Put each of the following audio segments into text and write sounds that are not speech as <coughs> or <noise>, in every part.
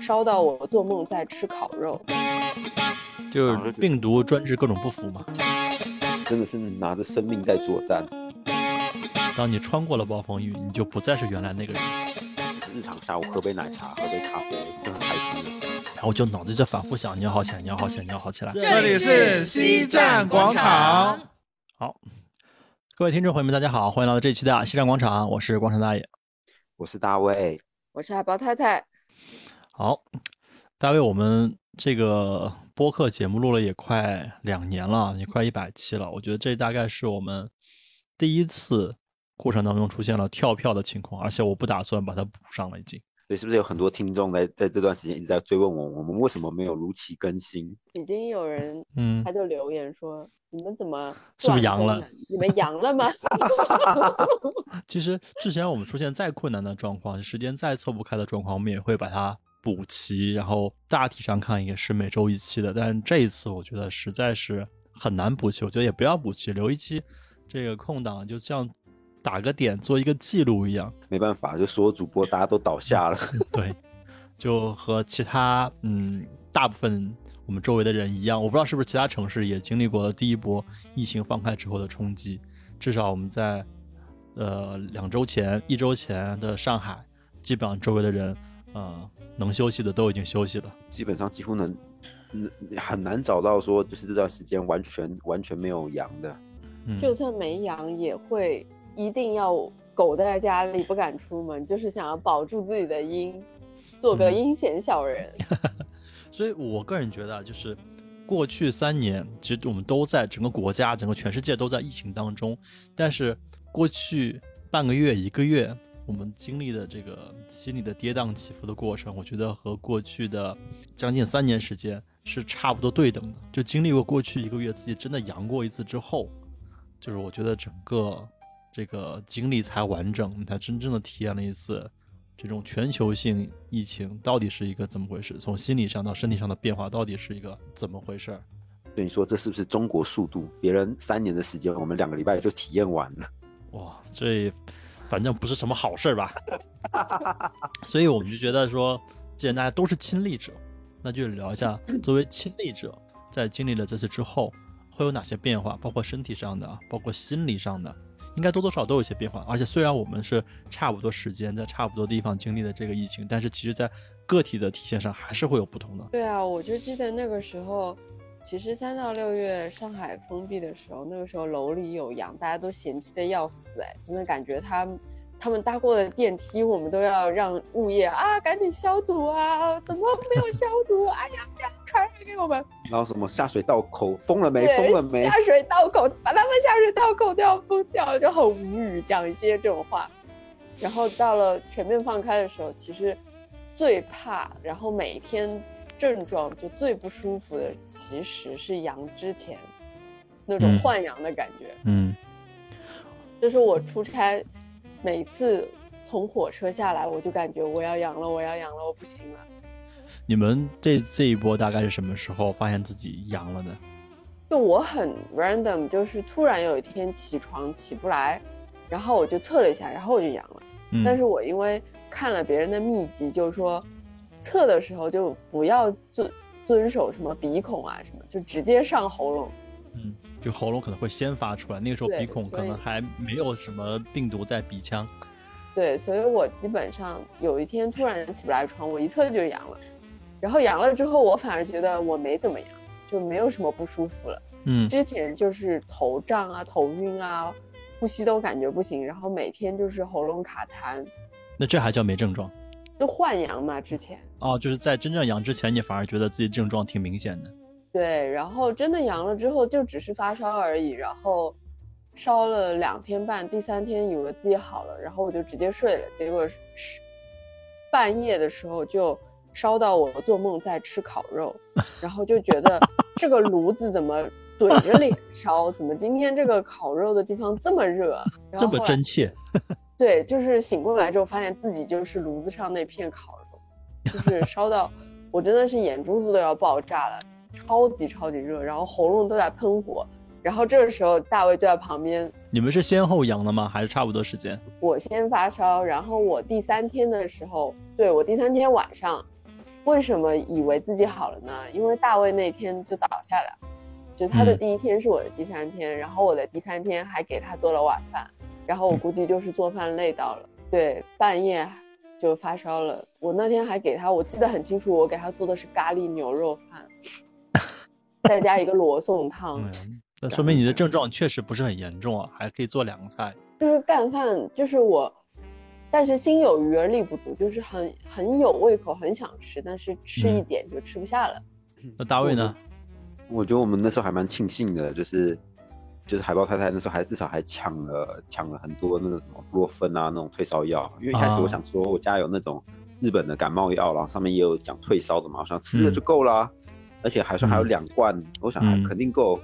烧到我做梦在吃烤肉。就是病毒专治各种不服嘛。真的是拿着生命在作战。当你穿过了暴风雨，你就不再是原来那个人。日常下午喝杯奶茶，喝杯咖啡就很开心了。然后就脑子就反复想，你要好起来，你要好起来，你要好起来。这里是西站广场。好，各位听众朋友们，大家好，欢迎来到这期的西站广场，我是广场大爷，我是大卫，我是海豹太太。好，大卫，我们这个播客节目录了也快两年了，也快一百期了。我觉得这大概是我们第一次过程当中出现了跳票的情况，而且我不打算把它补上了，已经。对，是不是有很多听众在在这段时间一直在追问我，我们为什么没有如期更新？已经有人，嗯他就留言说：“你们怎么 <laughs> 是不是阳了？你们阳了吗？” <laughs> 其实之前我们出现再困难的状况，时间再凑不开的状况，我们也会把它补齐，然后大体上看也是每周一期的。但这一次我觉得实在是很难补齐，我觉得也不要补齐，留一期这个空档，就像打个点做一个记录一样。没办法，就所有主播大家都倒下了。对，就和其他嗯大部分我们周围的人一样，我不知道是不是其他城市也经历过了第一波疫情放开之后的冲击。至少我们在呃两周前、一周前的上海，基本上周围的人呃能休息的都已经休息了。基本上几乎能，嗯，很难找到说就是这段时间完全完全没有阳的。嗯，就算没阳，也会一定要苟在家里不敢出门，就是想要保住自己的阴，做个嗯阴险小人。<laughs> 所以我个人觉得啊，就是过去三年，其实我们都在整个国家、整个全世界都在疫情当中，但是过去半个月、一个月，我们经历的这个心理的跌宕起伏的过程，我觉得和过去的将近三年时间是差不多对等的。就经历过过去一个月自己真的阳过一次之后，就是我觉得整个这个经历才完整，才真正的体验了一次这种全球性疫情到底是一个怎么回事，从心理上到身体上的变化到底是一个怎么回事儿。所以你说这是不是中国速度？别人三年的时间，我们两个礼拜就体验完了。哇，这反正不是什么好事儿吧？<laughs> 所以我们就觉得说，既然大家都是亲历者，那就聊一下作为亲历者，在经历了这次之后会有哪些变化，包括身体上的，包括心理上的，应该多多少少都有一些变化。而且虽然我们是差不多时间在差不多地方经历的这个疫情，但是其实在个体的体现上还是会有不同的。对啊，我就记得那个时候，其实三到六月上海封闭的时候，那个时候楼里有羊，大家都嫌弃的要死，哎，真的感觉他他们搭过的电梯，我们都要让物业啊赶紧消毒啊，怎么没有消毒？哎呀，这样传染给我们。然后什么下水道口封了没？封了没下？水道口把他们下水道口都要封掉，就很无语，讲一些这种话。然后到了全面放开的时候，其实最怕，然后每天症状就最不舒服的，其实是阳之前那种嗯换阳的感觉。嗯就是我出差，每次从火车下来，我就感觉我要阳了，我要阳了，我不行了。你们这这一波大概是什么时候发现自己阳了的？就我很 random，就是突然有一天起床起不来，然后我就测了一下，然后我就阳了。嗯，但是我因为看了别人的秘籍，就是说测的时候就不要遵遵守什么鼻孔啊什么，就直接上喉咙。嗯，就喉咙可能会先发出来，那个时候鼻孔可能还没有什么病毒在鼻腔。对，所以我基本上有一天突然起不来床，我一测就阳了。然后阳了之后，我反而觉得我没怎么阳，就没有什么不舒服了。嗯之前就是头胀啊、头晕啊，呼吸都感觉不行，然后每天就是喉咙卡痰，那这还叫没症状就换阳嘛。之前哦？就是在真正阳之前，你反而觉得自己症状挺明显的。对，然后真的阳了之后，就只是发烧而已，然后烧了两天半，第三天以为自己好了，然后我就直接睡了，结果是半夜的时候就烧到我做梦在吃烤肉，然后就觉得这个炉子怎么怼着脸烧，怎么今天这个烤肉的地方这么热，然这么真切，对，就是醒过来之后发现自己就是炉子上那片烤肉，就是烧到我真的是眼珠子都要爆炸了，超级超级热，然后喉咙都在喷火。然后这个时候大卫就在旁边，你们是先后阳的吗？还是差不多时间？我先发烧，然后我第三天的时候，对我第三天晚上，为什么以为自己好了呢？因为大卫那天就倒下了，就他的嗯第一天是我的第三天，然后我的第三天还给他做了晚饭，然后我估计就是做饭累到了，对，半夜就发烧了。我那天还给他，我记得很清楚，我给他做的是咖喱牛肉饭，<laughs> 再加一个罗宋汤。嗯，那说明你的症状确实不是很严重啊，还可以做两个菜。就是干饭，就是我，但是心有余而力不足，就是很很有胃口，很想吃，但是吃一嗯点就吃不下了。那大卫呢？我觉得我们那时候还蛮庆幸的，就是就是海豹太太那时候还至少还抢了抢了很多那个什么布洛芬啊那种退烧药，因为一开始啊我想说我家有那种日本的感冒药，然后上面也有讲退烧的嘛，我想吃了就够啦，而且还说还有嗯。两罐，我想肯定够，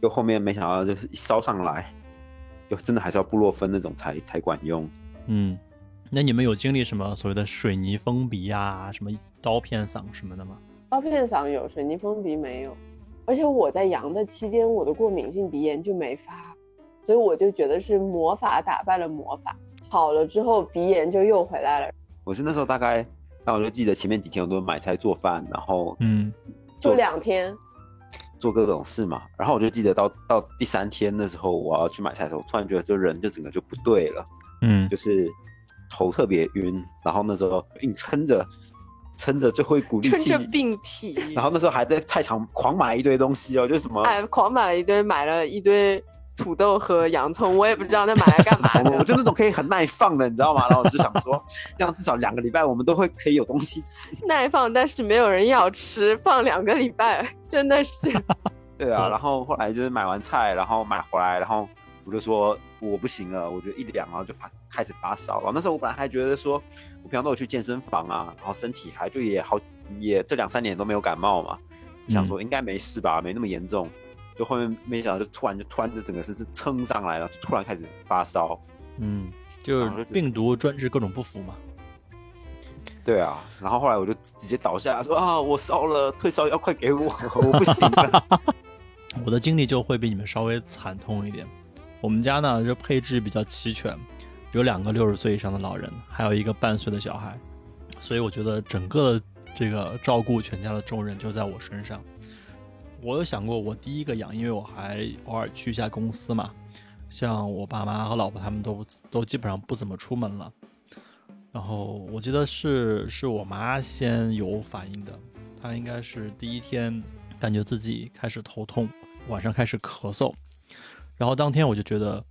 就后面没想到就是一烧上来，就真的还是要布洛芬那种才才管用。嗯，那你们有经历什么所谓的水泥封鼻啊、什么刀片嗓什么的吗？刀片嗓有，水泥封鼻没有。而且我在阳的期间，我的过敏性鼻炎就没发，所以我就觉得是魔法打败了魔法。好了之后，鼻炎就又回来了，我是那时候大概，那我就记得前面几天我都买菜做饭，然后嗯就做两天。做各种事嘛。然后我就记得到到第三天的时候，我要去买菜的时候，突然觉得这人就整个就不对了，嗯就是头特别晕，然后那时候硬撑着，撑着最后一股力气撑着，病体，<laughs> 然后那时候还在菜场狂买一堆东西哦，就是什么。哎，狂买了一堆，买了一堆土豆和洋葱，我也不知道那买来干嘛我 <laughs> 我。就那种可以很耐放的，你知道吗？然后我就想说，这样至少两个礼拜我们都会可以有东西吃。<laughs> 耐放，但是没有人要吃，放两个礼拜，真的是。对啊，嗯然后后来就是买完菜，然后买回来，然后我就说我不行了，我就一凉，然后就发开始发烧。然后那时候我本来还觉得说，我平常都有去健身房啊，然后身体还就也好，也这两三年都没有感冒嘛，想说应该没事吧，没那么严重。就后面没想到，就突然就突然就整个身是撑上来了，就突然开始发烧。嗯，就病毒专治各种不服嘛。对啊，然后后来我就直接倒下说啊，我烧了，退烧药快给我，我不行了。<laughs> 我的经历就会比你们稍微惨痛一点。我们家呢，就配置比较齐全，有两个六十岁以上的老人，还有一个半岁的小孩，所以我觉得整个这个照顾全家的重任就在我身上。我有想过，我第一个养，因为我还偶尔去一下公司嘛，像我爸妈和老婆他们都都基本上不怎么出门了。然后我记得是是我妈先有反应的，她应该是第一天感觉自己开始头痛，晚上开始咳嗽，然后当天我就觉得，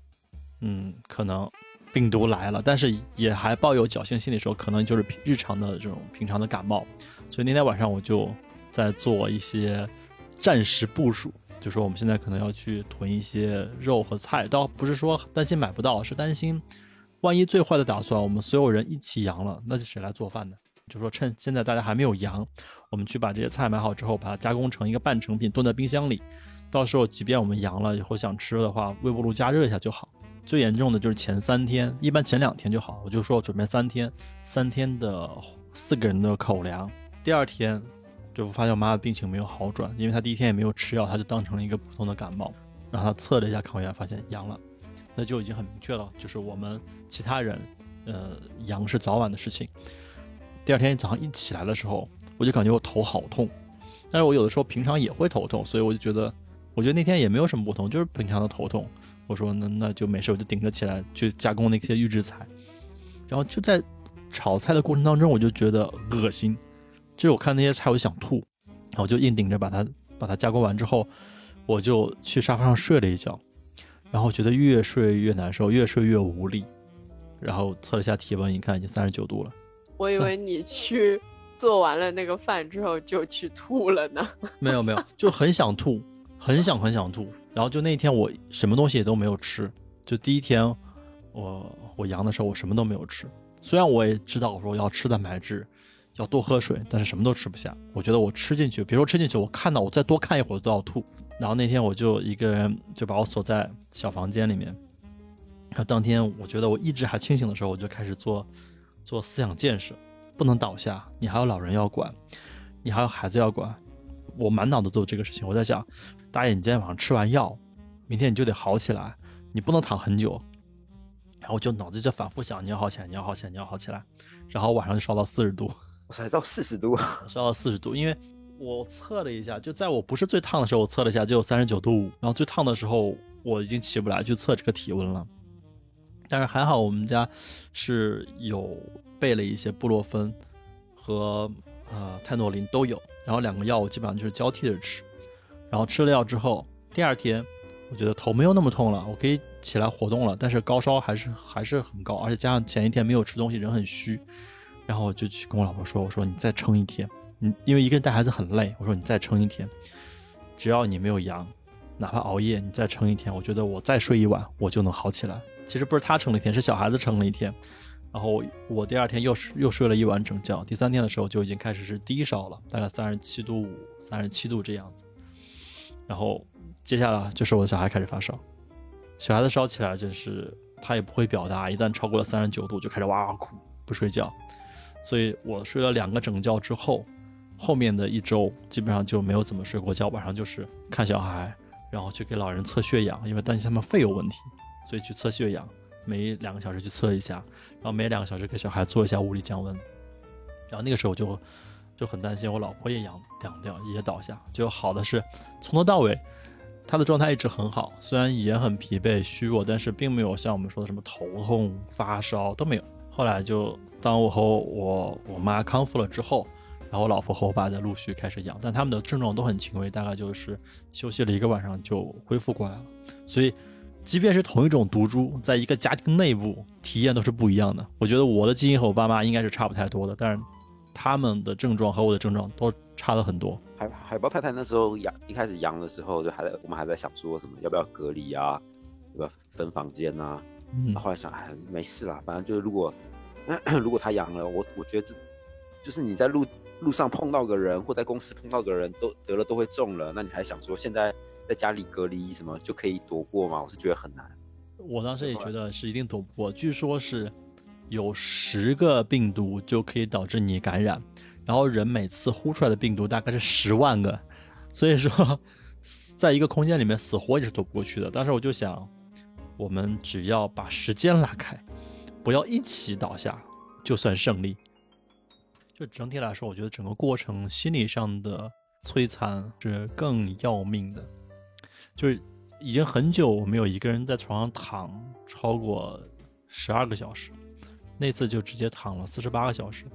嗯，可能病毒来了，但是也还抱有侥幸心理说，可能就是日常的这种平常的感冒，所以那天晚上我就在做一些战时部署，就说我们现在可能要去囤一些肉和菜，倒不是说担心买不到，是担心万一最坏的打算，我们所有人一起阳了，那就谁来做饭呢？就说趁现在大家还没有阳，我们去把这些菜买好之后，把它加工成一个半成品，冻在冰箱里。到时候即便我们阳了以后想吃的话，微波炉加热一下就好。最严重的就是前三天，一般前两天就好。我就说准备三天，三天的四个人的口粮。第二天就发现我妈的病情没有好转，因为她第一天也没有吃药，她就当成了一个普通的感冒。然后她测了一下抗原，发现阳了，那就已经很明确了，就是我们其他人，呃，阳是早晚的事情。第二天早上一起来的时候，我就感觉我头好痛，但是我有的时候平常也会头痛，所以我就觉得，我觉得那天也没有什么不同，就是平常的头痛。我说那那就没事，我就顶着起来去加工那些预制菜，然后就在炒菜的过程当中，我就觉得恶心，就是我看那些菜我就想吐，然后我就硬顶着把它把它加工完之后，我就去沙发上睡了一觉，然后觉得越睡越难受，越睡越无力，然后测了一下体温，一看已经三十九度了。我以为你去做完了那个饭之后就去吐了呢。没有没有，就很想吐，很想很想吐。然后就那天我什么东西也都没有吃，就第一天我我阳的时候我什么都没有吃。虽然我也知道我说要吃蛋白质，要多喝水，但是什么都吃不下。我觉得我吃进去，别说吃进去，我看到我再多看一会儿都要吐。然后那天我就一个人就把我锁在小房间里面。然后当天我觉得我意志还清醒的时候，我就开始做做思想建设，不能倒下，你还有老人要管，你还有孩子要管。我满脑子都有这个事情，我在想，大爷，你今天晚上吃完药，明天你就得好起来，你不能躺很久。然后我就脑子就反复想，你要好起来，你要好起来，你要好起来。然后晚上就烧到四十度，<laughs> 我塞，到四十度，<laughs> 烧到四十度，因为我测了一下，就在我不是最烫的时候，我测了一下就有三十九度五，然后最烫的时候我已经起不来去测这个体温了。但是还好我们家是有备了一些布洛芬和呃泰诺林都有，然后两个药我基本上就是交替着吃，然后吃了药之后，第二天我觉得头没有那么痛了，我可以起来活动了，但是高烧还是还是很高，而且加上前一天没有吃东西，人很虚，然后我就去跟我老婆说，我说你再撑一天，你因为一个人带孩子很累，我说你再撑一天，只要你没有阳，哪怕熬夜，你再撑一天，我觉得我再睡一晚我就能好起来。其实不是他撑了一天，是小孩子撑了一天。然后我第二天又是又睡了一晚整觉，第三天的时候就已经开始是低烧了，大概三十七度五、三十七度这样子。然后接下来就是我的小孩开始发烧，小孩子烧起来就是他也不会表达，一旦超过了三十九度就开始哇哇哭，不睡觉。所以我睡了两个整觉之后，后面的一周基本上就没有怎么睡过觉，晚上就是看小孩，然后去给老人测血氧，因为担心他们肺有问题，所以去测血氧。每两个小时去测一下，然后每两个小时给小孩做一下物理降温，然后那个时候就就很担心我老婆也阳阳掉也倒下，就好的是从头到尾她的状态一直很好，虽然也很疲惫虚弱，但是并没有像我们说的什么头痛发烧都没有。后来就当我和我我妈康复了之后，然后我老婆和我爸在陆续开始养，但他们的症状都很轻微，大概就是休息了一个晚上就恢复过来了，所以。即便是同一种毒株，在一个家庭内部体验都是不一样的。我觉得我的基因和我爸妈应该是差不太多的，但是他们的症状和我的症状都差了很多。海海豹太太那时候阳一开始阳的时候，就还在我们还在想说什么要不要隔离啊，要不要分房间啊？嗯，后来想哎没事啦，反正就是如果 <coughs> 如果他阳了，我我觉得这就是你在路路上碰到个人，或在公司碰到个人都得了都会中了，那你还想说现在？在家里隔离什么就可以躲过吗？我是觉得很难。我当时也觉得是一定躲不过。据说是有十个病毒就可以导致你感染，然后人每次呼出来的病毒大概是十万个，所以说在一个空间里面死活也是躲不过去的。当时我就想，我们只要把时间拉开，不要一起倒下，就算胜利。就整体来说，我觉得整个过程心理上的摧残是更要命的。就是已经很久我没有一个人在床上躺超过十二个小时，那次就直接躺了四十八个小时，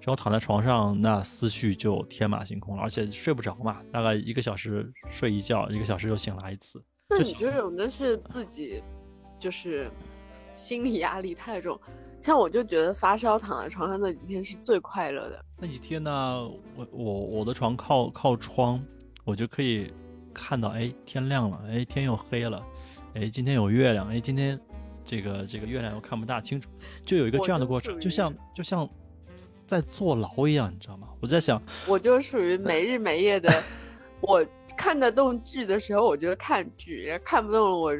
然后躺在床上，那思绪就天马行空了，而且睡不着嘛，大概一个小时睡一觉，一个小时又醒来一次。那你这种真是自己就是心理压力太重，像我就觉得发烧躺在床上那几天是最快乐的。那几天呢，我我我的床靠靠窗，我就可以。看到哎，天亮了，哎，天又黑了，哎，今天有月亮，哎，今天这个这个月亮又看不大清楚，就有一个这样的过程，就像就像在坐牢一样，你知道吗？我在想，我就属于没日没夜的，<laughs> 我看得动剧的时候我就看剧，看不动了我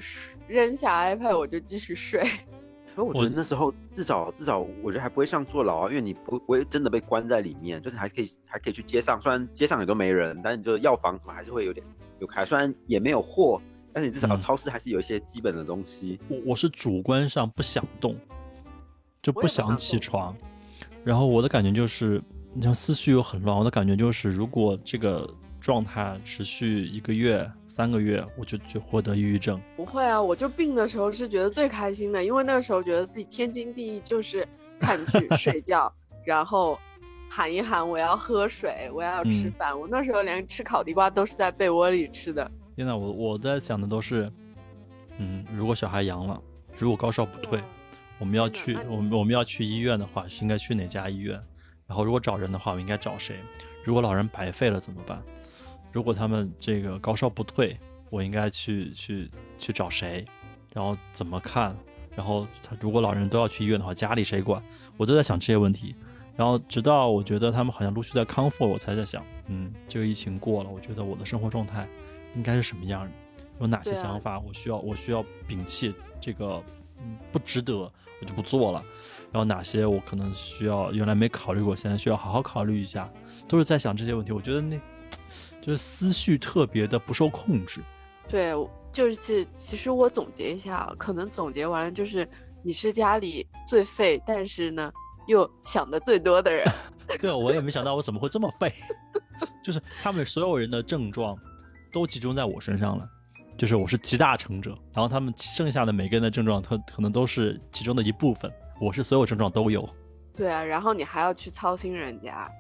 扔下 iPad 我就继续睡。<laughs> 可我觉得那时候至少至少我觉得还不会像坐牢啊，因为你不不会真的被关在里面，就是还可以还可以去街上，虽然街上也都没人，但是就药房什么还是会有点。有开，虽然也没有货，但是你至少超市还是有一些基本的东西。我我是主观上不想动，就不想起床。然后我的感觉就是，你像思绪又很乱。我的感觉就是，如果这个状态持续一个月、三个月，我就就获得抑郁症。不会啊，我就病的时候是觉得最开心的，因为那个时候觉得自己天经地义就是看剧、<laughs> 睡觉，然后。喊一喊，我要喝水，我要吃饭。我那时候连吃烤地瓜都是在被窝里吃的。现在我我在想的都是，嗯，如果小孩阳了，如果高烧不退，我们要去，我们我们要去医院的话，是应该去哪家医院？然后如果找人的话，我应该找谁？如果老人白费了怎么办？如果他们这个高烧不退，我应该去去去找谁？然后怎么看？然后他如果老人都要去医院的话，家里谁管？我都在想这些问题。然后直到我觉得他们好像陆续在康复，我才在想，嗯，这个疫情过了，我觉得我的生活状态应该是什么样的？有哪些想法我需要我需要摒弃？这个嗯不值得，我就不做了。然后哪些我可能需要原来没考虑过，现在需要好好考虑一下，都是在想这些问题。我觉得那就是思绪特别的不受控制。对，就是其实我总结一下，可能总结完了就是你是家里最废，但是呢。又想的最多的人，<laughs> 对，我也没想到我怎么会这么废，<laughs> 就是他们所有人的症状都集中在我身上了，就是我是集大成者，然后他们剩下的每个人的症状，他可能都是其中的一部分，我是所有症状都有。对啊，然后你还要去操心人家。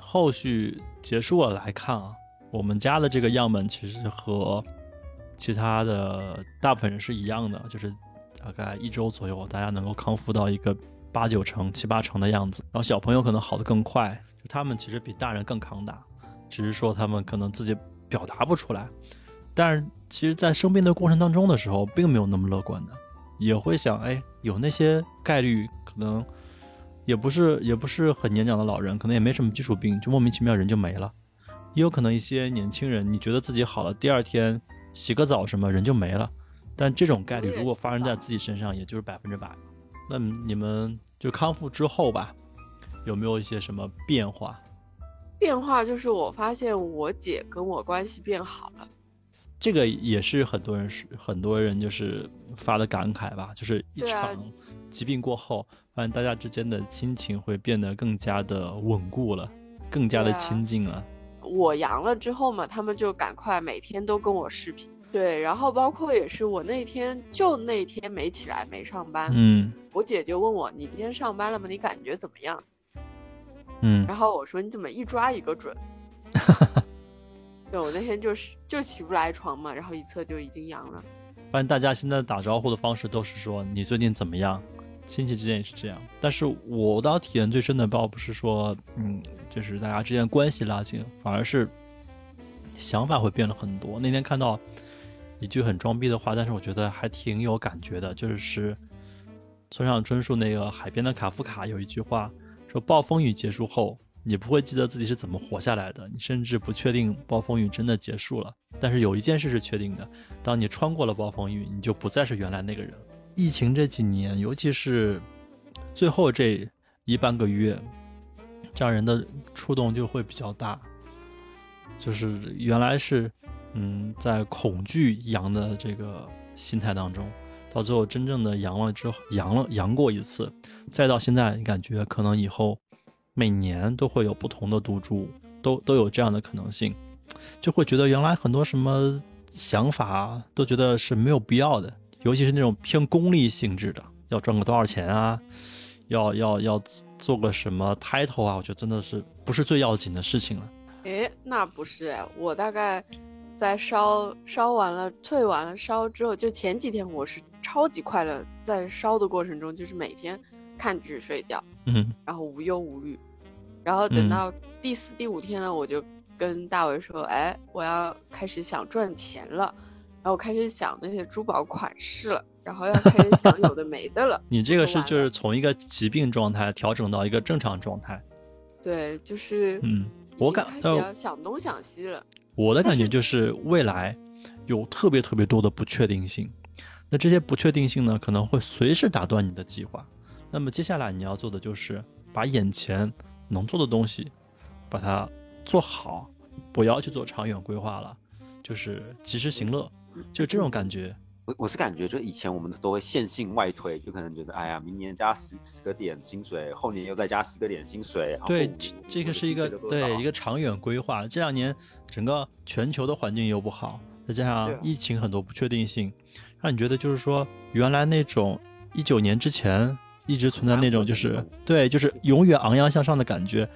后续结束了来看啊，我们家的这个样本其实和其他的大部分人是一样的，就是大概一周左右，大家能够康复到一个八九成、七八成的样子。然后小朋友可能好的更快，就他们其实比大人更抗打，只是说他们可能自己表达不出来。但是其实，在生病的过程当中的时候，并没有那么乐观的，也会想，哎，有那些概率可能。也不是也不是很年长的老人，可能也没什么基础病，就莫名其妙人就没了。也有可能一些年轻人，你觉得自己好了，第二天洗个澡什么人就没了。但这种概率如果发生在自己身上，也就是百分之百。那你们就康复之后吧，有没有一些什么变化？变化就是我发现我姐跟我关系变好了。这个也是很多人是很多人就是发的感慨吧，就是一场疾病过后。发现大家之间的亲情会变得更加的稳固了，更加的亲近了。我阳了之后嘛，他们就赶快每天都跟我视频。对，然后包括也是我那天就那天没起来没上班，嗯，我姐就问我你今天上班了吗？你感觉怎么样？嗯，然后我说你怎么一抓一个准？<laughs> 对，我那天就是就起不来床嘛，然后一测就已经阳了。发现大家现在打招呼的方式都是说你最近怎么样？亲戚之间也是这样，但是我倒体验最深的倒不是说，嗯，就是大家之间关系拉近，反而是想法会变了很多。那天看到一句很装逼的话，但是我觉得还挺有感觉的，就是村上春树那个《海边的卡夫卡》有一句话说：“暴风雨结束后，你不会记得自己是怎么活下来的，你甚至不确定暴风雨真的结束了。但是有一件事是确定的，当你穿过了暴风雨，你就不再是原来那个人。”疫情这几年，尤其是最后这一半个月，让人的触动就会比较大。就是原来是嗯在恐惧阳的这个心态当中，到最后真正的阳了之后，阳了阳过一次，再到现在，你感觉可能以后每年都会有不同的毒株，都都有这样的可能性，就会觉得原来很多什么想法都觉得是没有必要的。尤其是那种偏功利性质的，要赚个多少钱啊，要要要做个什么 title 啊，我觉得真的是不是最要紧的事情了。诶，那不是，我大概在烧烧完了、退完了烧之后，就前几天我是超级快乐，在烧的过程中就是每天看剧睡觉，嗯，然后无忧无虑，然后等到第四、第五天了，我就跟大伟说，哎，我要开始想赚钱了。然后我开始想那些珠宝款式了，然后要开始想 <laughs> 有的没的了。你这个是就是从一个疾病状态调整到一个正常状态。对，就是嗯，我感开始要想东想西了。我的感觉就是未来有特别特别多的不确定性，那这些不确定性呢，可能会随时打断你的计划。那么接下来你要做的就是把眼前能做的东西把它做好，不要去做长远规划了，就是及时行乐。就这种感觉，我我是感觉，就以前我们都会线性外推，就可能觉得，哎呀，明年加十十个点薪水，后年又再加十个点薪水。对，这个是一个对一个长远规划。这两年整个全球的环境又不好，再加上疫情很多不确定性，让你觉得就是说，原来那种一九年之前一直存在那种就是对，就是永远昂扬向上的感觉，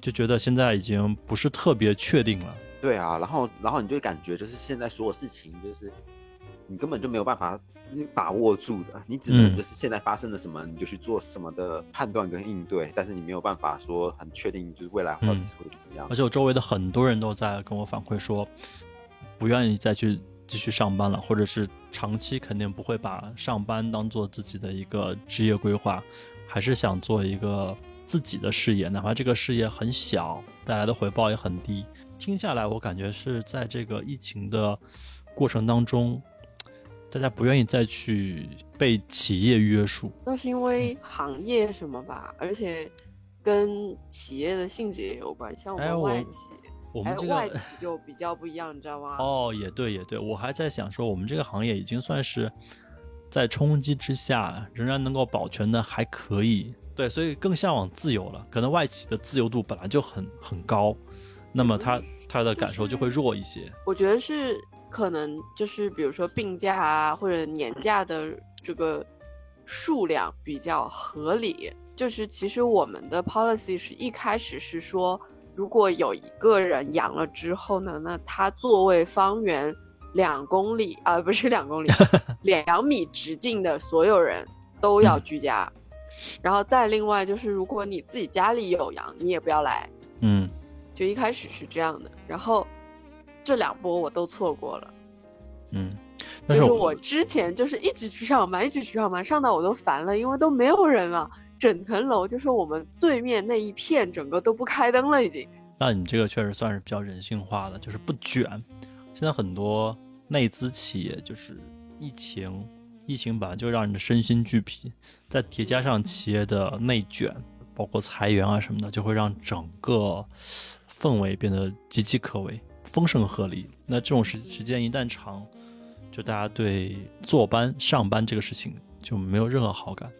就觉得现在已经不是特别确定了。对啊，然后然后你就感觉就是现在所有事情就是你根本就没有办法把握住的，你只能就是现在发生了什么你就去做什么的判断跟应对，但是你没有办法说很确定就是未来到底会怎么样。而且我周围的很多人都在跟我反馈说，不愿意再去继续上班了，或者是长期肯定不会把上班当做自己的一个职业规划，还是想做一个自己的事业，哪怕这个事业很小，带来的回报也很低。听下来，我感觉是在这个疫情的过程当中，大家不愿意再去被企业约束。那是因为行业什么吧？而且跟企业的性质也有关。像我们外企，我们这个外企就比较不一样，你知道吗？<laughs> 哦，也对，也对。我还在想说，我们这个行业已经算是在冲击之下仍然能够保全的还可以。对，所以更向往自由了。可能外企的自由度本来就很很高，那么他他的感受就会弱一些。我觉得是可能就是比如说病假啊或者年假的这个数量比较合理。就是其实我们的 policy 是一开始是说，如果有一个人阳了之后呢，那他座位方圆两公里啊，不是两公里，<laughs> 两米直径的所有人都要居家。然后再另外就是，如果你自己家里有羊，你也不要来。嗯，就一开始是这样的。然后这两波我都错过了。嗯，就是我之前就是一直去上班，一直去上班，上到我都烦了，因为都没有人了。整层楼就是我们对面那一片，整个都不开灯了，已经。那你这个确实算是比较人性化的，就是不卷。现在很多内资企业就是疫情，疫情本来就让人的身心俱疲，再叠加上企业的内卷，包括裁员啊什么的，就会让整个氛围变得岌岌可危，风声鹤唳。那这种时时间一旦长，就大家对坐班上班这个事情就没有任何好感。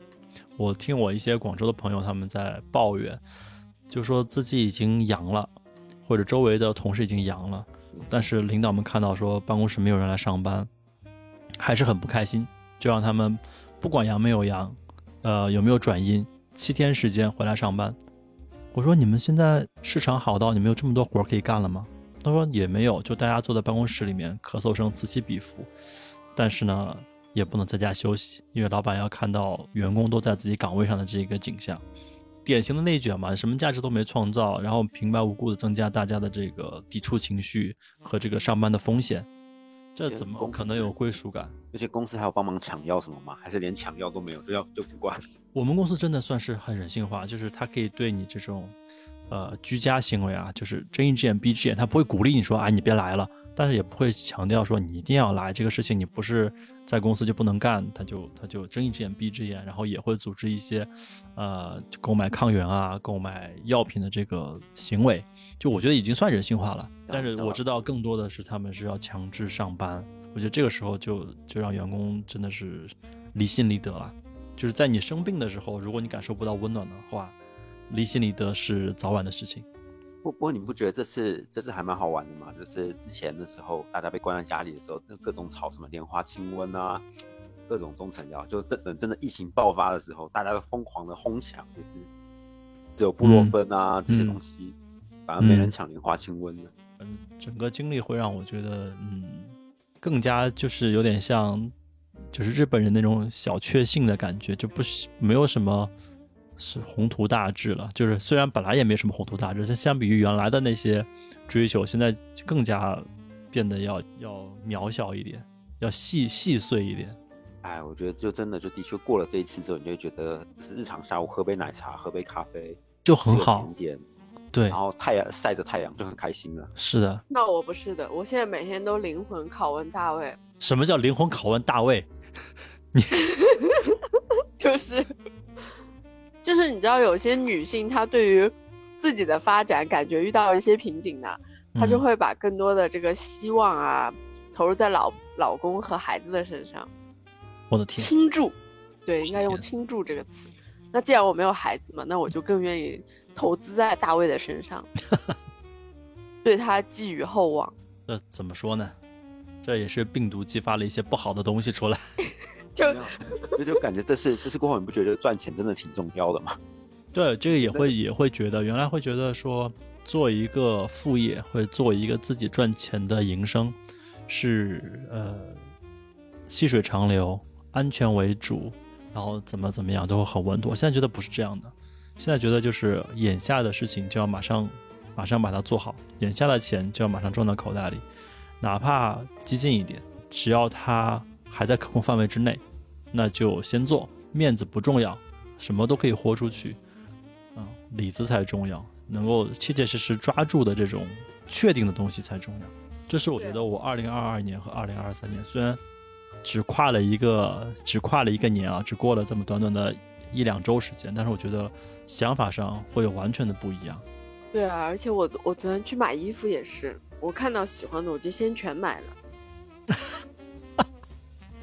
我听我一些广州的朋友他们在抱怨，就说自己已经阳了，或者周围的同事已经阳了，但是领导们看到说办公室没有人来上班，还是很不开心，就让他们不管阳没有阳，呃有没有转阴，七天时间回来上班。我说你们现在市场好到你们有这么多活可以干了吗？他说也没有，就大家坐在办公室里面咳嗽声此起彼伏，但是呢。也不能在家休息，因为老板要看到员工都在自己岗位上的这个景象，典型的内卷嘛，什么价值都没创造，然后平白无故的增加大家的这个抵触情绪和这个上班的风险，这怎么可能有归属感？而且公司还有帮忙抢药什么吗？还是连抢药都没有，就要就不管？我们公司真的算是很人性化，就是它可以对你这种，呃，居家行为啊，就是睁一只眼闭一只眼，他不会鼓励你说，哎，你别来了。但是也不会强调说你一定要来这个事情，你不是在公司就不能干，他就他就睁一只眼闭一只眼，然后也会组织一些，呃，购买抗原啊、购买药品的这个行为，就我觉得已经算人性化了。但是我知道更多的是他们是要强制上班，我觉得这个时候就就让员工真的是离心离德了。就是在你生病的时候，如果你感受不到温暖的话，离心离德是早晚的事情。不不过你不觉得这次这次还蛮好玩的吗？就是之前的时候，大家被关在家里的时候，那各种吵什么莲花清瘟啊，各种中成药，就等等真的疫情爆发的时候，大家都疯狂的哄抢，就是只有布洛芬啊这些东西，反而没人抢莲花清瘟了。嗯，整个经历会让我觉得，嗯，更加就是有点像，就是日本人那种小确幸的感觉，就不是没有什么。是宏图大志了，就是虽然本来也没什么宏图大志，但相比于原来的那些追求，现在更加变得要要渺小一点，要细细碎一点。哎，我觉得就真的就的确过了这一次之后，你就觉得是日常下午喝杯奶茶、喝杯咖啡就很好，甜点，对，然后太阳晒着太阳就很开心了。是的，那我不是的，我现在每天都灵魂拷问大卫。什么叫灵魂拷问大卫？你 <laughs> 就是。就是你知道，有些女性她对于自己的发展感觉遇到一些瓶颈呢，她就会把更多的这个希望啊投入在老老公和孩子的身上。我的天，倾注，对，应该用倾注这个词。那既然我没有孩子嘛，那我就更愿意投资在大卫的身上，<laughs> 对他寄予厚望。这怎么说呢？这也是病毒激发了一些不好的东西出来。<laughs> 就就就感觉这次 <laughs> 这次过后，你不觉得赚钱真的挺重要的吗？对，这个也会也会觉得，原来会觉得说做一个副业，或者做一个自己赚钱的营生，是呃细水长流、安全为主，然后怎么怎么样都会很稳妥。现在觉得不是这样的，现在觉得就是眼下的事情就要马上马上把它做好，眼下的钱就要马上赚到口袋里，哪怕激进一点，只要它。还在可控范围之内，那就先做，面子不重要，什么都可以豁出去，啊，里子才重要，能够切切实实抓住的这种确定的东西才重要。这是我觉得我二零二二年和二零二三年虽然只跨了一个只跨了一个年啊，只过了这么短短的一两周时间，但是我觉得想法上会有完全的不一样。对啊，而且我我昨天去买衣服也是，我看到喜欢的我就先全买了。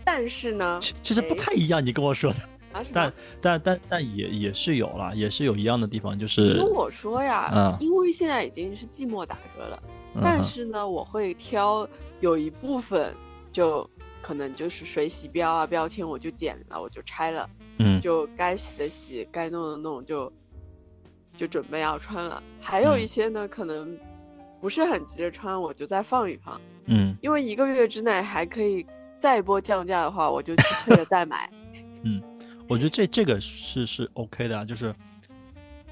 但但是呢，其其实不哎太一样，你跟我说的，啊但但但但也也是有了，也是有一样的地方，就你是跟我说呀，嗯。因为现在已经是寂寞打折了，嗯但是呢，我会挑有一部分就可能就是水洗标啊标签，我就剪了，我就拆了，嗯。就该洗的洗，该弄的弄，就就准备要穿了。还有一嗯。些呢，可能不是很急着穿，我就再放一放，嗯。因为一个月之内还可以再一波降价的话，我就去退了再买。<laughs> 嗯我觉得这这个是是 OK 的啊，就是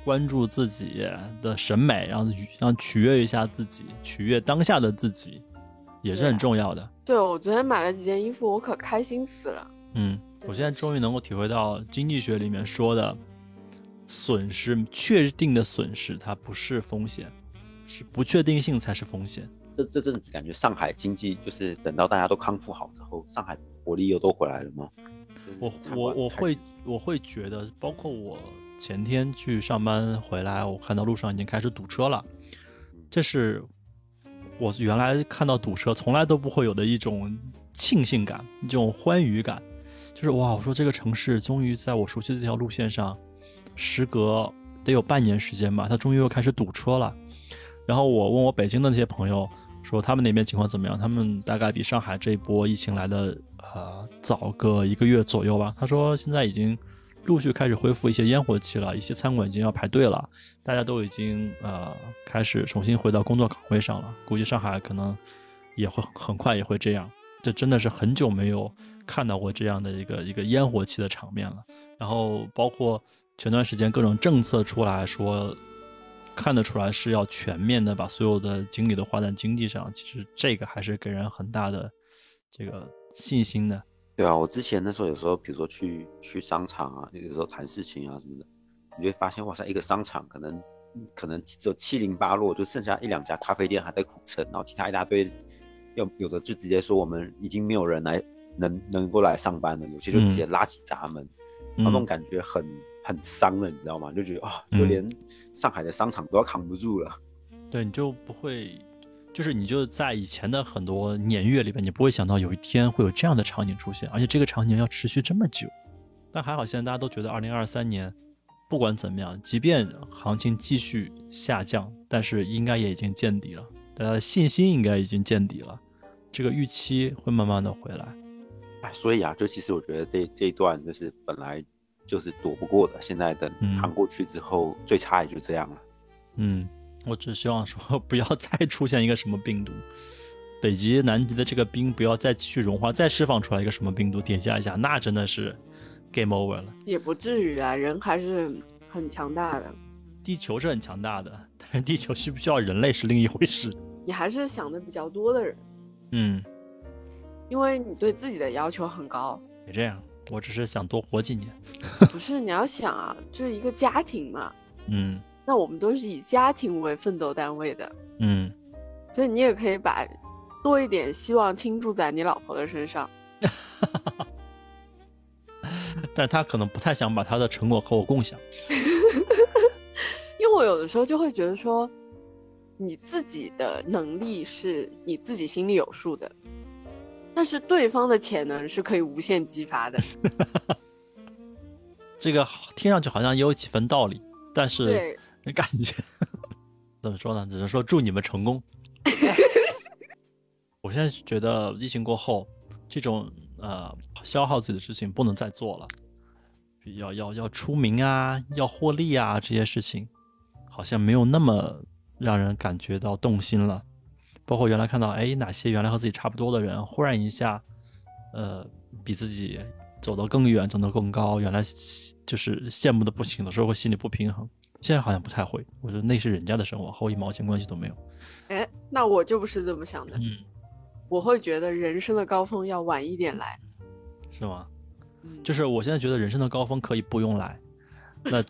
关注自己的审美，然后让取悦一下自己，取悦当下的自己，也是很重要的。对，我昨天买了几件衣服，我可开心死了。嗯，我现在终于能够体会到经济学里面说的损失，确定的损失它不是风险，是不确定性才是风险。这这阵子感觉上海经济就是等到大家都康复好之后，上海活力又都回来了吗？就是我我我会我会觉得，包括我前天去上班回来，我看到路上已经开始堵车了，这是我原来看到堵车从来都不会有的一种庆幸感，一种欢愉感，就是哇，我说这个城市终于在我熟悉的这条路线上，时隔得有半年时间吧，它终于又开始堵车了。然后我问我北京的那些朋友，说他们那边情况怎么样？他们大概比上海这一波疫情来的呃早个一个月左右吧。他说现在已经陆续开始恢复一些烟火气了，一些餐馆已经要排队了，大家都已经呃开始重新回到工作岗位上了。估计上海可能也会很快也会这样。这真的是很久没有看到过这样的一个一个烟火气的场面了。然后包括前段时间各种政策出来说，看得出来是要全面的把所有的精力都花在经济上。其实这个还是给人很大的这个信心的。对啊，我之前那时候有时候，比如说去去商场啊，有时候谈事情啊什么的，你会发现，哇塞，一个商场可能可能只有七零八落，就剩下一两家咖啡店还在苦撑，然后其他一大堆，有有的就直接说我们已经没有人来能能够来上班了，有些就直接拉起闸门，然后那种嗯感觉很很伤了，你知道吗？就觉得啊，就嗯连上海的商场都要扛不住了。对，你就不会，就是你就在以前的很多年月里边，你不会想到有一天会有这样的场景出现，而且这个场景要持续这么久。但还好，现在大家都觉得二零二三年不管怎么样，即便行情继续下降，但是应该也已经见底了，大家的信心应该已经见底了，这个预期会慢慢的回来。哎，所以啊，就其实我觉得这这一段就是本来就是躲不过的，现在等嗯扛过去之后，最差也就这样了。嗯，我只希望说不要再 <laughs> 出现一个什么病毒，北极、南极的这个冰不要再继续融化，再释放出来一个什么病毒叠加一下，那真的是 game over 了。也不至于啊，人还是很强大的。地球是很强大的，但是地球需不需要人类是另一回事。你还是想的比较多的人，嗯，因为你对自己的要求很高。别这样，我只是想多活几年。<laughs> 不是你要想啊，就是一个家庭嘛，嗯那我们都是以家庭为奋斗单位的，嗯，所以你也可以把多一点希望倾注在你老婆的身上。<laughs> 但他可能不太想把他的成果和我共享。因为我有的时候就会觉得说，你自己的能力是你自己心里有数的，但是对方的潜能是可以无限激发的。<laughs> 这个听上去好像也有几分道理，但是对，感觉怎么说呢？只能说祝你们成功。<laughs> 我现在觉得疫情过后，这种呃消耗自己的事情不能再做了，要要要出名啊，要获利啊，这些事情好像没有那么让人感觉到动心了。包括原来看到，哎，哪些原来和自己差不多的人，忽然一下，呃，比自己走得更远，走得更高，原来就是羡慕的不行，有时候会心里不平衡。现在好像不太会，我觉得那是人家的生活，和我一毛钱关系都没有。哎，那我就不是这么想的，嗯，我会觉得人生的高峰要晚一点来。是吗？嗯，就是我现在觉得人生的高峰可以不用来，那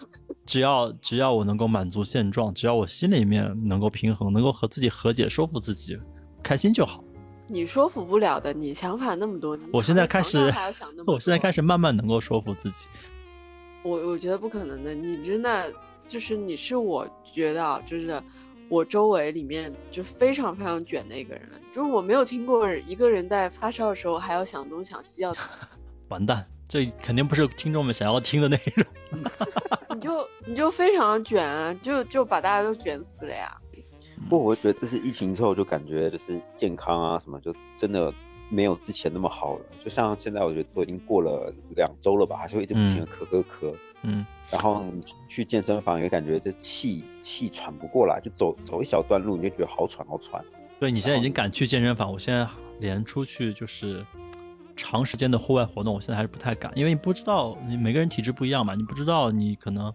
只要只要我能够满足现状，只要我心里面能够平衡，能够和自己和解，说服自己，开心就好。你说服不了的，你想法那么多，你我现在开始 <laughs> 我现在开始慢慢能够说服自己。我我觉得不可能的，你真的就是你是我觉得啊，就是我周围里面就非常非常卷的一个人了。就是我没有听过一个人在发烧的时候还要想东想西，要完蛋，这肯定不是听众们想要听的内容。<laughs> 你就你就非常卷啊，就就把大家都卷死了呀。不过我觉得这是疫情之后就感觉就是健康啊什么就真的没有之前那么好了。就像现在我觉得都已经过了两周了吧，还是会一直不停的咳咳咳。嗯，然后你去健身房也感觉这气气喘不过来，就走走一小段路你就觉得好喘好喘。对你现在已经敢去健身房，我现在连出去就是长时间的户外活动，我现在还是不太敢，因为你不知道你每个人体质不一样嘛，你不知道你可能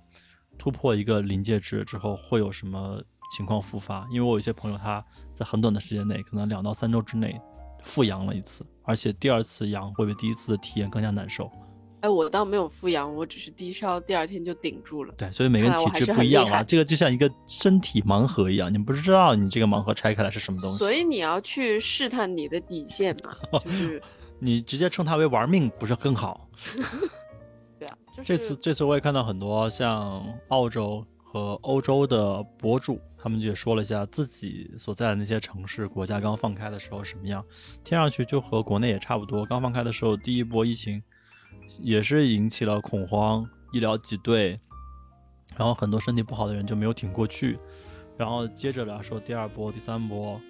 突破一个临界值之后会有什么情况复发。因为我有一些朋友他在很短的时间内，可能两到三周之内复阳了一次，而且第二次阳会比第一次的体验更加难受。哎，我倒没有复阳，我只是低烧，第二天就顶住了。对，所以每个人体质不一样啊，这个就像一个身体盲盒一样，你不知道你这个盲盒拆开来是什么东西。所以你要去试探你的底线嘛，就是你直接称它为玩命不是更好？<laughs> 对啊，这次这次我也看到很多像澳洲和欧洲的博主，他们也说了一下自己所在的那些城市国家刚放开的时候什么样，听上去就和国内也差不多。刚放开的时候，第一波疫情。也是引起了恐慌，医疗挤兑，然后很多身体不好的人就没有挺过去，然后接着来说第二波、第三波，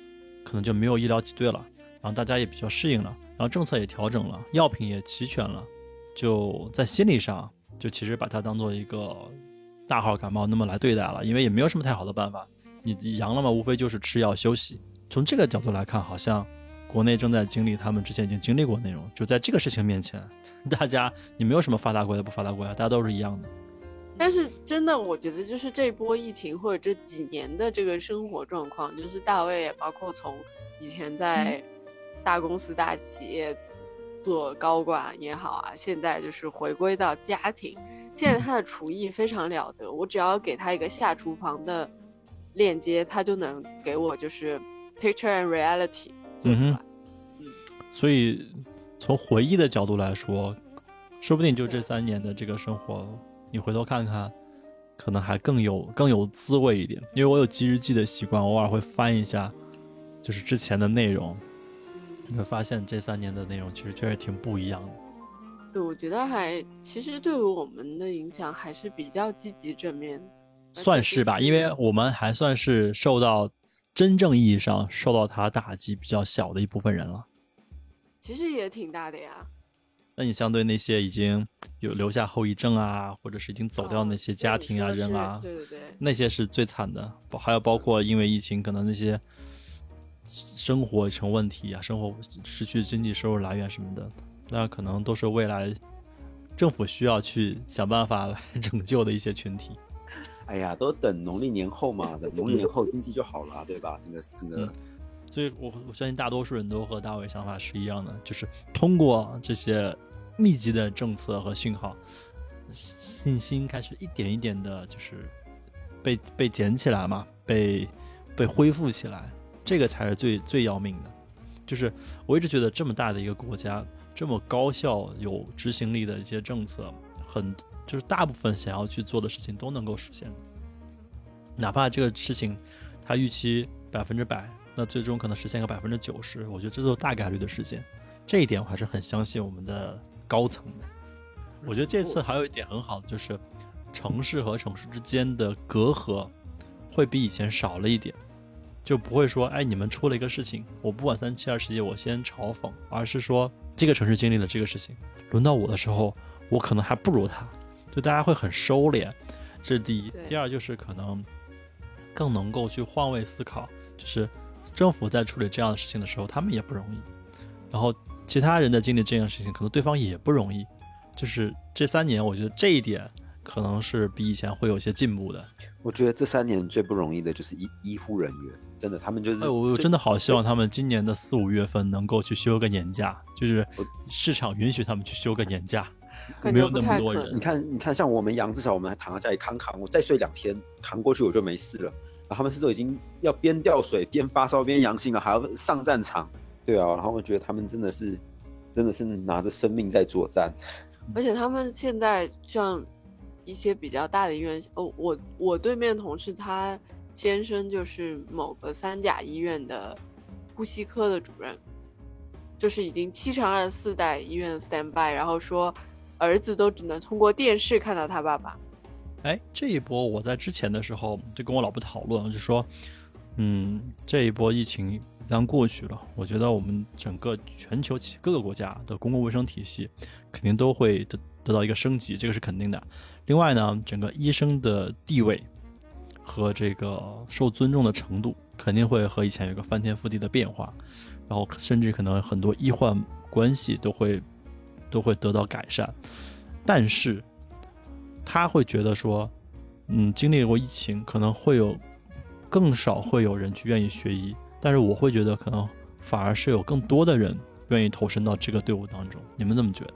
可能就没有医疗挤兑了，然后大家也比较适应了，然后政策也调整了，药品也齐全了，就在心理上就其实把它当做一个大号感冒那么来对待了，因为也没有什么太好的办法，你阳了嘛，无非就是吃药休息。从这个角度来看，好像。国内正在经历他们之前已经经历过内容，就在这个事情面前，<laughs> 大家你没有什么发达国家不发达国家，大家都是一样的。但是真的，我觉得就是这波疫情或者这几年的这个生活状况，就是大卫也包括从以前在大公司大企业做高管也好啊，现在就是回归到家庭，现在他的厨艺非常了得，我只要给他一个下厨房的链接，他就能给我就是 picture and reality。嗯哼，嗯，所以从回忆的角度来说，说不定就这三年的这个生活，你回头看看，可能还更有更有滋味一点。因为我有记日记的习惯，偶尔会翻一下，就是之前的内容，你会发现这三年的内容其实确实挺不一样的。对，我觉得还其实对于我们的影响还是比较积极正面，算是吧，因为我们还算是受到。真正意义上受到他打击比较小的一部分人了，其实也挺大的呀。那你相对那些已经有留下后遗症啊，或者是已经走掉那些家庭啊人啊，对对对，那些是最惨的。还有包括因为疫情，可能那些生活成问题啊，生活失去经济收入来源什么的，那可能都是未来政府需要去想办法来拯救的一些群体。哎呀，都等农历年后嘛，<laughs> 等农历年后经济就好了，对吧？真的，真的。所以，我我相信大多数人都和大伟想法是一样的，就是通过这些密集的政策和讯号，信心开始一点一点的，就是被被捡起来嘛，被被恢复起来，这个才是最最要命的。就是我一直觉得，这么大的一个国家，这么高效有执行力的一些政策，很。就是大部分想要去做的事情都能够实现，哪怕这个事情它预期百分之百，那最终可能实现个百分之九十，我觉得这都是大概率的事件。这一点我还是很相信我们的高层的。我觉得这次还有一点很好的就是，城市和城市之间的隔阂会比以前少了一点，就不会说哎你们出了一个事情，我不管三七二十一我先嘲讽，而是说这个城市经历了这个事情，轮到我的时候，我可能还不如他。就大家会很收敛，这是第一。第二就是可能更能够去换位思考，就是政府在处理这样的事情的时候，他们也不容易。然后其他人在经历这样的事情，可能对方也不容易。就是这三年，我觉得这一点可能是比以前会有些进步的。我觉得这三年最不容易的就是医医护人员，真的，他们就是。哎，我真的好希望他们今年的四五月份能够去休个年假，就是市场允许他们去休个年假。没有那么多人。你看，你看，像我们阳，至少我们还躺在家里扛扛，我再睡两天，扛过去我就没事了。然后他们是都已经要边吊水边发烧边阳性了，还要上战场，对啊。然后我觉得他们真的是，真的是拿着生命在作战。而且他们现在像一些比较大的医院，哦，我我对面同事他先生就是某个三甲医院的呼吸科的主任，就是已经七乘二十四在医院 stand by，然后说儿子都只能通过电视看到他爸爸。哎，这一波我在之前的时候就跟我老婆讨论，就说，嗯，这一波疫情一旦过去了，我觉得我们整个全球各个国家的公共卫生体系肯定都会得得到一个升级，这个是肯定的。另外呢，整个医生的地位和这个受尊重的程度肯定会和以前有个翻天覆地的变化，然后甚至可能很多医患关系都会都会得到改善，但是。他会觉得说，嗯，经历过疫情，可能会有更少会有人去愿意学医，但是我会觉得可能反而是有更多的人愿意投身到这个队伍当中。你们怎么觉得？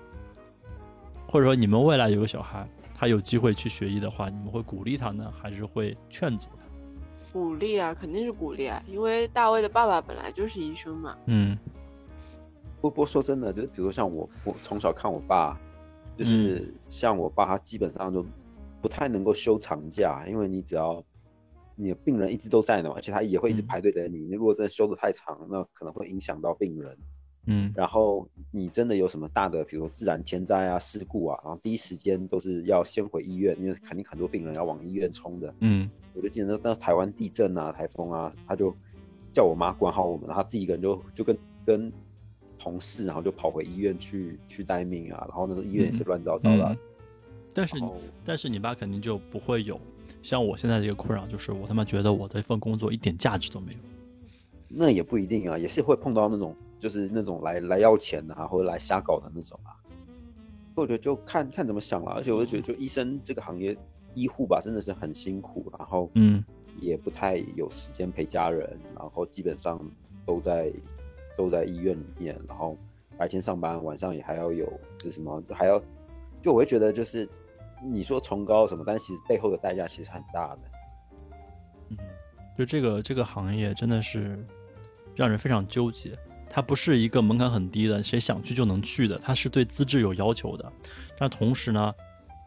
或者说，你们未来有个小孩，他有机会去学医的话，你们会鼓励他呢，还是会劝阻他？鼓励啊，肯定是鼓励啊，因为大卫的爸爸本来就是医生嘛。嗯。不不过说真的，就比如像我，我从小看我爸。就是像我爸，他基本上就不太能够休长假，因为你只要你的病人一直都在呢，而且他也会一直排队等你。你如果真的休的太长，那可能会影响到病人。嗯，然后你真的有什么大的，比如说自然天灾啊、事故啊，然后第一时间都是要先回医院，因为肯定很多病人要往医院冲的。嗯，我就记得那台湾地震啊、台风啊，他就叫我妈管好我们，他自己一个人就就跟跟。同事，然后就跑回医院去去待命啊，然后那时候医院也是乱糟糟的。但是，但是你爸肯定就不会有像我现在这个困扰，就是我他妈觉得我的一份工作一点价值都没有。那也不一定啊，也是会碰到那种就是那种来来要钱的啊，或者来瞎搞的那种啊。我觉得就看看怎么想了，而且我就觉得，就医生这个行业，医护吧，真的是很辛苦，然后嗯，也不太有时间陪家人，然后基本上都在。都在医院里面，然后白天上班，晚上也还要有，就是什么还要，就我会觉得就是你说崇高什么，但其实背后的代价其实很大的。嗯，就这个这个行业真的是让人非常纠结。它不是一个门槛很低的，谁想去就能去的，它是对资质有要求的。但同时呢，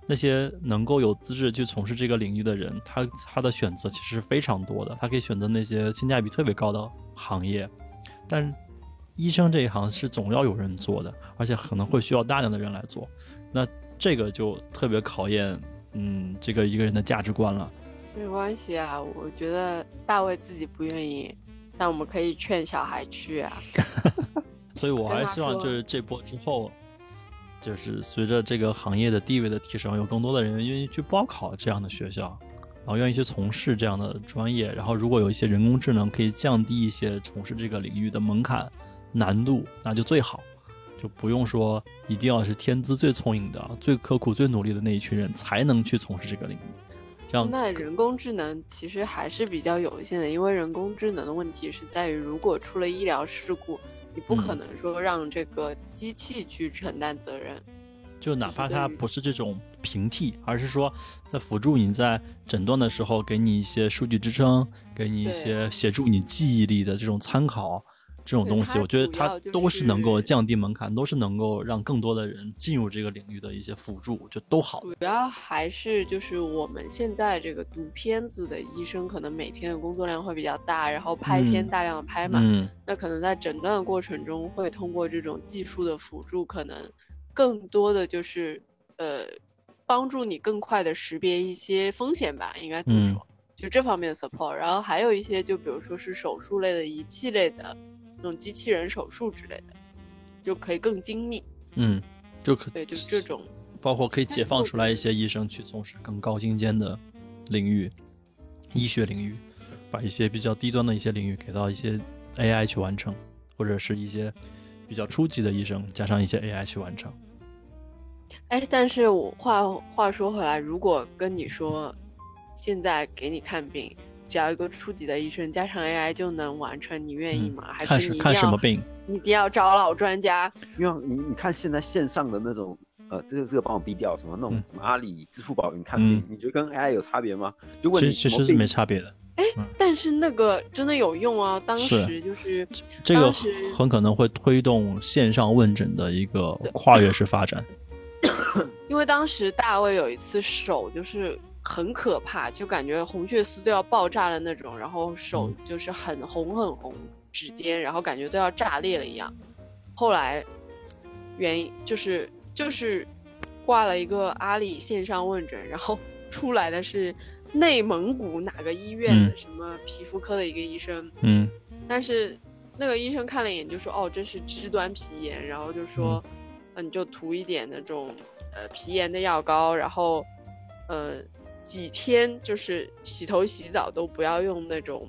那些能够有资质去从事这个领域的人，他他的选择其实是非常多的，他可以选择那些性价比特别高的行业，但。医生这一行是总要有人做的，而且可能会需要大量的人来做，那这个就特别考验，嗯，这个一个人的价值观了。没关系啊，我觉得大卫自己不愿意，但我们可以劝小孩去啊。<laughs> 所以我还是希望就是这波之后，就是随着这个行业的地位的提升，有更多的人愿意去报考这样的学校，然后愿意去从事这样的专业，然后如果有一些人工智能可以降低一些从事这个领域的门槛。难度那就最好，就不用说一定要是天资最聪颖的、最刻苦、最努力的那一群人才能去从事这个领域。那人工智能其实还是比较有限的，因为人工智能的问题是在于，如果出了医疗事故，你不可能说让这个机器去承担责任。就哪怕它不是这种平替，而是说在辅助你在诊断的时候，给你一些数据支撑，给你一些协助你记忆力的这种参考。这种东西，我觉得它都是能够降低门槛，都是能够让更多的人进入这个领域的一些辅助，就都好。主要还是就是我们现在这个读片子的医生，可能每天的工作量会比较大，然后拍片大量的拍嘛，那可能在诊断的过程中会通过这种技术的辅助，可能更多的就是呃帮助你更快的识别一些风险吧，应该怎么说，就这方面的 support。然后还有一些就比如说是手术类的仪器类的。那种机器人手术之类的，就可以更精密。嗯，就可对，就是这种，包括可以解放出来一些医生去从事更高精尖的领域，医学领域，把一些比较低端的一些领域给到一些 AI 去完成，或者是一些比较初级的医生加上一些 AI 去完成。哎，但是我话话说回来，如果跟你说现在给你看病。只要一个初级的医生加上 AI 就能完成，你愿意吗？还是你看什么病？你一定要找老专家。因为你你看现在线上的那种，呃，这个这个帮我逼掉什么那种什么阿里、支付宝你看病，你觉得跟 AI 有差别吗？就问你其实是没差别的。哎，但是那个真的有用啊！当时就是这个很可能会推动线上问诊的一个跨越式发展。因为当时大卫有一次手就是。很可怕，就感觉红血丝都要爆炸了那种，然后手就是很红很红，指尖，然后感觉都要炸裂了一样。后来原因就是就是挂了一个阿里线上问诊，然后 <laughs> 出来的是内蒙古哪个医院的嗯什么皮肤科的一个医生，嗯但是那个医生看了一眼就说：“哦，这是肢端皮炎。”然后就说：“嗯、你就涂一点那种呃皮炎的药膏，然后呃几天就是洗头洗澡都不要用那种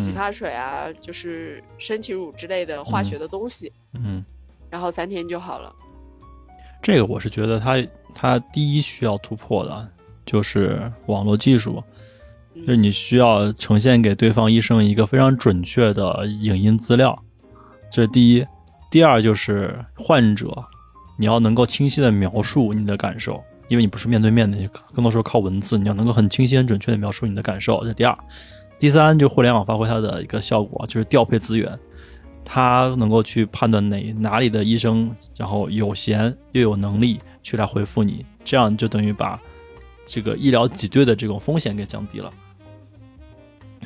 洗嗯发水啊，就是身体乳之类的化学的东西，嗯，然后三天就好了。这个我是觉得他他第一需要突破的就是网络技术，嗯就是你需要呈现给对方医生一个非常准确的影音资料，这是第一。第二就是患者，你要能够清晰的描述你的感受，因为你不是面对面的，你更多时候靠文字，你要能够很清晰、很准确的描述你的感受。这第二。第三，就互联网发挥它的一个效果，就是调配资源，它能够去判断哪哪里的医生，然后有闲又有能力去来回复你，这样就等于把这个医疗挤兑的这种风险给降低了。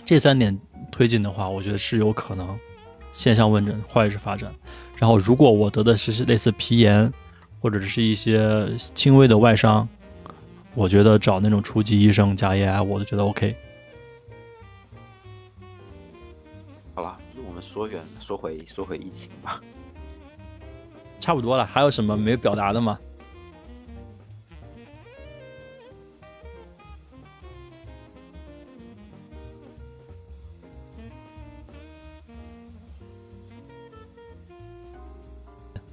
这三点推进的话，我觉得是有可能线上问诊快速发展。然后，如果我得的是类似皮炎或者是一些轻微的外伤，我觉得找那种初级医生加 AI，我都觉得 OK。好了，我们说远了，说回说回疫情吧。<laughs> 差不多了，还有什么没表达的吗？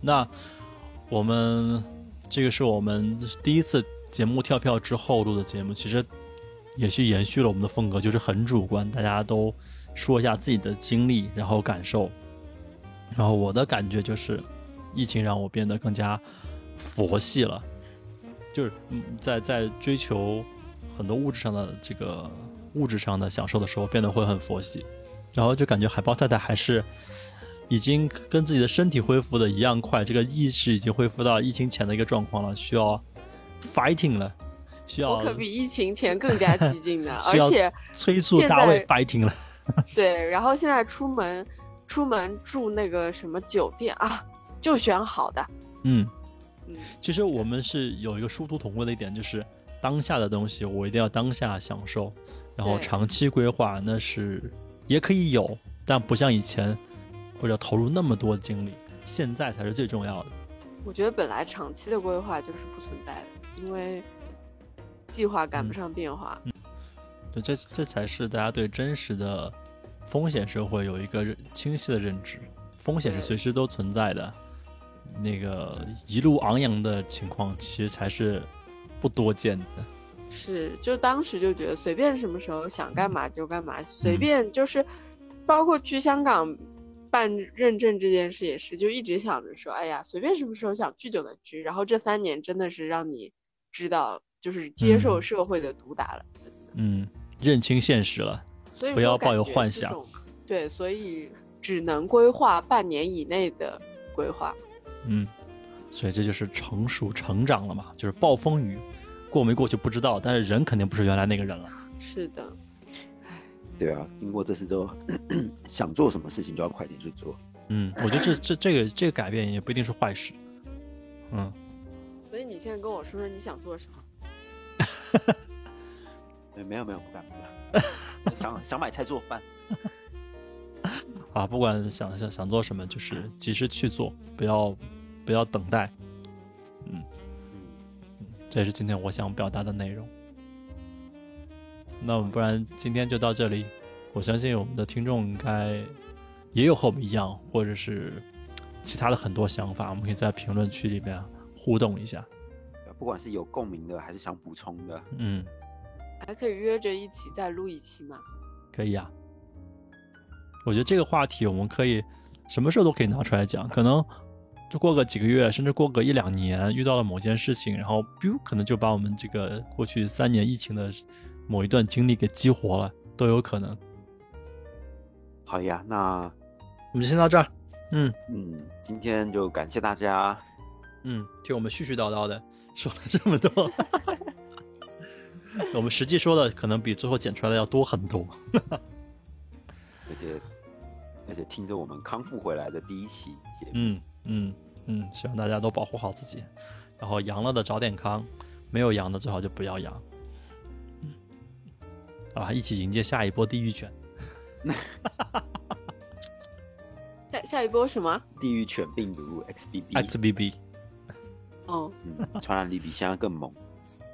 那我们这个是我们第一次节目跳票之后录的节目，其实也是延续了我们的风格，就是很主观，大家都说一下自己的经历，然后感受。然后我的感觉就是，疫情让我变得更加佛系了，就是在在追求很多物质上的这个物质上的享受的时候，变得会很佛系。然后就感觉海豹太太还是已经跟自己的身体恢复的一样快，这个意识已经恢复到疫情前的一个状况了，需要 fighting 了，需要我可比疫情前更加激进的，<laughs> 而且催促大卫 fighting 了。<laughs> 对，然后现在出门出门住那个什么酒店啊，就选好的。嗯，嗯，其实我们是有一个殊途同归的一点，就是当下的东西我一定要当下享受，然后长期规划那是也可以有，但不像以前或者投入那么多精力，现在才是最重要的。我觉得本来长期的规划就是不存在的，因为计划赶不嗯上变化。对，这这才是大家对真实的风险社会有一个清晰的认知，风险是随时都存在的，那个一路昂扬的情况其实才是不多见的。是，就当时就觉得随便什么时候想干嘛就干嘛，随嗯便就是，包括去香港办认证这件事也是，就一直想着说，哎呀，随便什么时候想去就能去。然后这三年真的是让你知道，就是接受嗯社会的毒打了。嗯，认清现实了。所以不要抱有幻想。对，所以只能规划半年以内的规划。嗯，所以这就是成熟成长了嘛，就是暴风雨过没过去不知道，但是人肯定不是原来那个人了。是的，对啊，经过这次之后，<clears throat> 想做什么事情就要快点去做。嗯，我觉得这这这个这个改变也不一定是坏事。嗯，所以你现在跟我说说你想做什么？对，<laughs> 没有没有，不敢不敢，<laughs> 想想买菜做饭。<laughs> 啊，不管想想想做什么，就是及时去做，不要不要等待。嗯，嗯，这也是今天我想表达的内容。那我们不然今天就到这里。我相信我们的听众应该也有和我们一样，或者是其他的很多想法，我们可以在评论区里面互动一下。不管是有共鸣的，还是想补充的，嗯，还可以约着一起再录一期吗？可以啊。我觉得这个话题我们可以什么时候都可以拿出来讲，可能就过个几个月，甚至过个一两年，遇到了某件事情，然后 biu 可能就把我们这个过去三年疫情的某一段经历给激活了，都有可能。好呀，那我们就先到这儿。嗯嗯，今天就感谢大家。嗯，听我们絮絮叨叨的说了这么多。<laughs> 我们实际说的可能比最后剪出来的要多很多。<laughs> 而且而且听着我们康复回来的第一期节目，嗯嗯嗯，希望大家都保护好自己，然后阳了的早点康，没有阳的最好就不要阳。嗯，好吧，一起迎接下一波地狱犬。<laughs> 下下一波什么？地狱犬病毒 XBB，XBB，哦，嗯，传染力比现在更猛。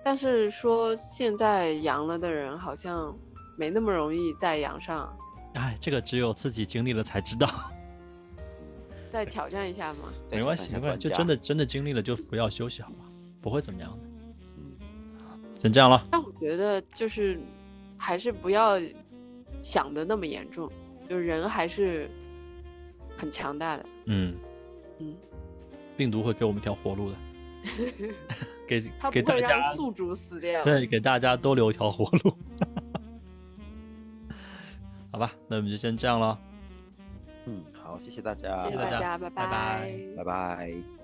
但是说现在阳了的人好像没那么容易再阳上，哎，这个只有自己经历了才知道。再挑战一下嘛。<laughs> 没关系，没关系，就真的真的经历了就服药休息好吧，不会怎么样的。嗯先这样了，但我觉得就是还是不要想的那么严重，就人还是很强大的。嗯嗯，病毒会给我们一条活路的，<laughs> 给他不会给大家让宿主死掉。对给大家都留一条活路。好吧，那我们就先这样了。嗯，好，谢谢大家，谢谢大家拜，拜拜拜拜拜。